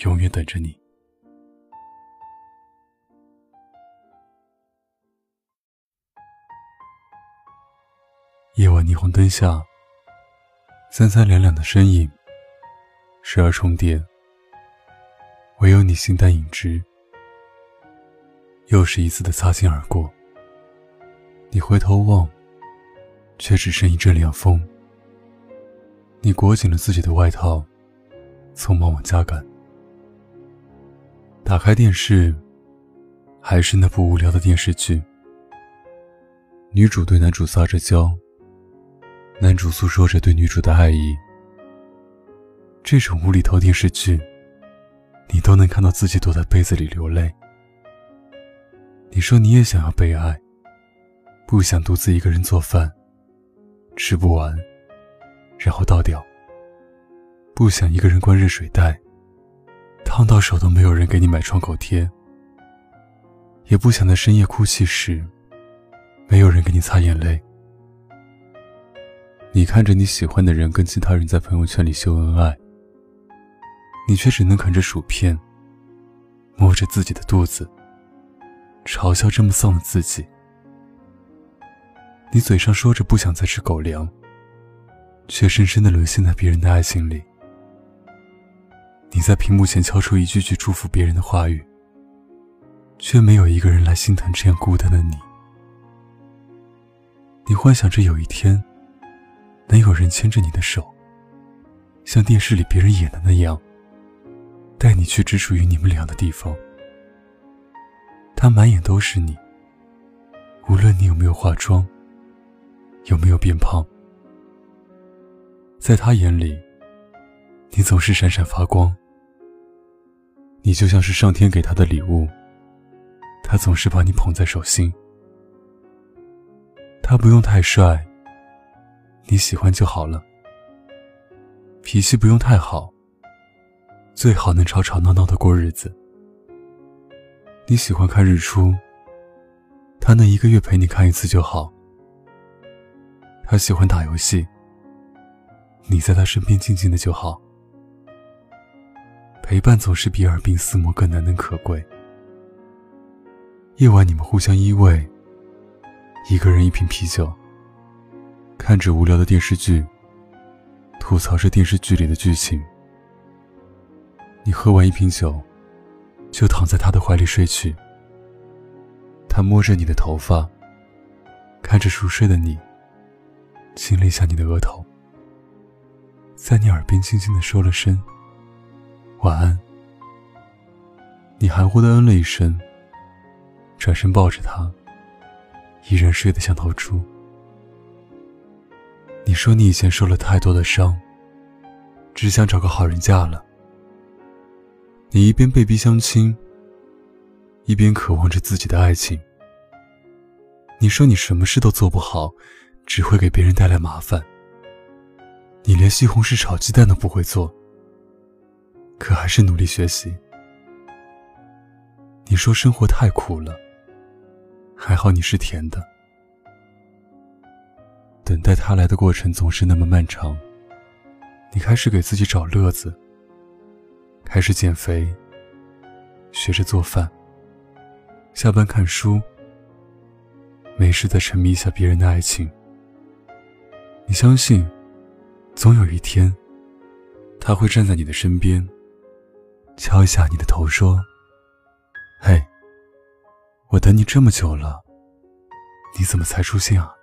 永远等着你。夜晚霓虹灯下，三三两两的身影，时而重叠，唯有你形单影只。又是一次的擦肩而过，你回头望，却只剩一阵凉风。你裹紧了自己的外套，匆忙往家赶。打开电视，还是那部无聊的电视剧。女主对男主撒着娇，男主诉说着对女主的爱意。这种无厘头电视剧，你都能看到自己躲在被子里流泪。你说你也想要被爱，不想独自一个人做饭，吃不完，然后倒掉。不想一个人关热水袋。烫到手都没有人给你买创口贴，也不想在深夜哭泣时，没有人给你擦眼泪。你看着你喜欢的人跟其他人在朋友圈里秀恩爱，你却只能啃着薯片，摸着自己的肚子，嘲笑这么丧的自己。你嘴上说着不想再吃狗粮，却深深的沦陷在别人的爱情里。你在屏幕前敲出一句句祝福别人的话语，却没有一个人来心疼这样孤单的你。你幻想着有一天，能有人牵着你的手，像电视里别人演的那样，带你去只属于你们俩的地方。他满眼都是你，无论你有没有化妆，有没有变胖，在他眼里，你总是闪闪发光。你就像是上天给他的礼物，他总是把你捧在手心。他不用太帅，你喜欢就好了。脾气不用太好，最好能吵吵闹闹的过日子。你喜欢看日出，他能一个月陪你看一次就好。他喜欢打游戏，你在他身边静静的就好。陪伴总是比耳鬓厮磨更难能可贵。夜晚，你们互相依偎，一个人一瓶啤酒，看着无聊的电视剧，吐槽着电视剧里的剧情。你喝完一瓶酒，就躺在他的怀里睡去。他摸着你的头发，看着熟睡的你，亲了一下你的额头，在你耳边轻轻的说了声。晚安。你含糊的嗯了一声，转身抱着他，依然睡得像头猪。你说你以前受了太多的伤，只想找个好人嫁了。你一边被逼相亲，一边渴望着自己的爱情。你说你什么事都做不好，只会给别人带来麻烦。你连西红柿炒鸡蛋都不会做。可还是努力学习。你说生活太苦了，还好你是甜的。等待他来的过程总是那么漫长。你开始给自己找乐子，开始减肥，学着做饭，下班看书，没事再沉迷一下别人的爱情。你相信，总有一天，他会站在你的身边。敲一下你的头，说：“嘿，我等你这么久了，你怎么才出现啊？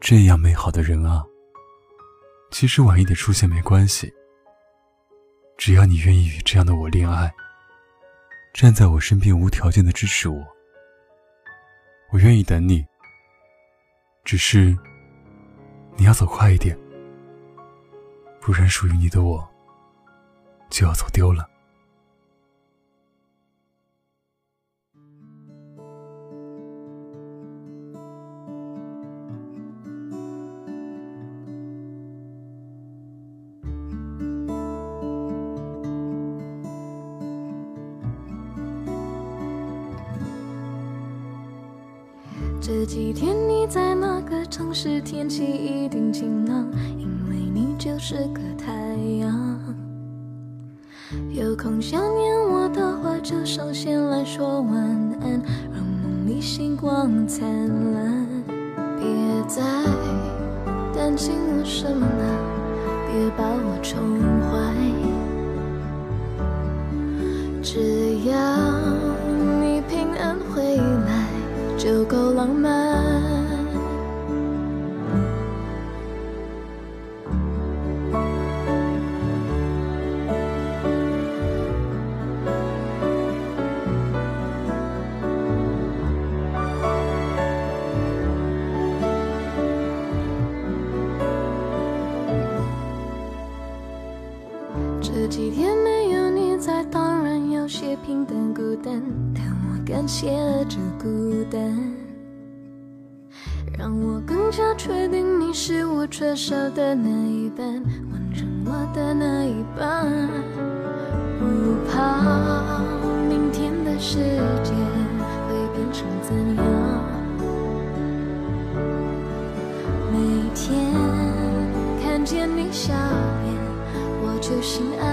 这样美好的人啊，其实晚一点出现没关系，只要你愿意与这样的我恋爱，站在我身边无条件的支持我，我愿意等你。只是你要走快一点，不然属于你的我。”就要走丢了。这几天你在哪个城市？天气一定晴朗，因为你就是个太阳。有空想念我的话，就上线来说晚安，让梦里星光灿烂。别再担心我什么了，别把我宠坏，只要你平安回来。就够浪漫。几天没有你在，当然有些平淡孤单。但我感谢了这孤单，让我更加确定你是我缺少的那一半，完成我的那一半。不怕明天的世界会变成怎样，每天看见你笑脸，我就心安。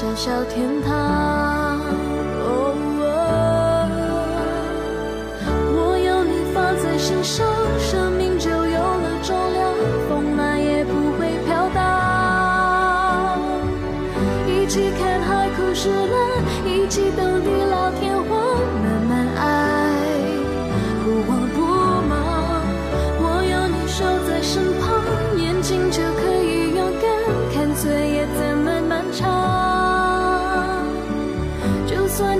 小小天堂。哦我有你放在心上，生命就有了重量，风来也不会飘荡。一起看海枯石烂，一起等地老天荒，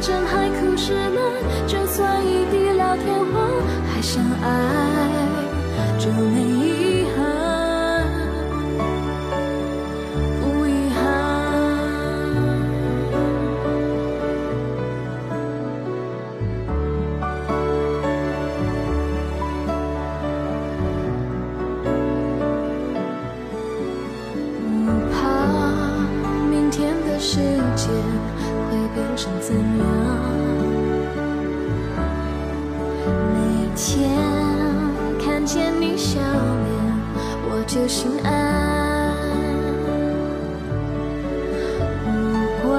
真海枯石烂，就算一地老天荒，还相爱就没天看见你笑脸，我就心安。不管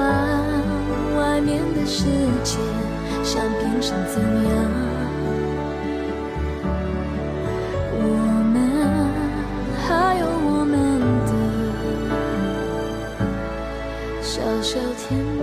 外面的世界想变成怎样，我们还有我们的小小天。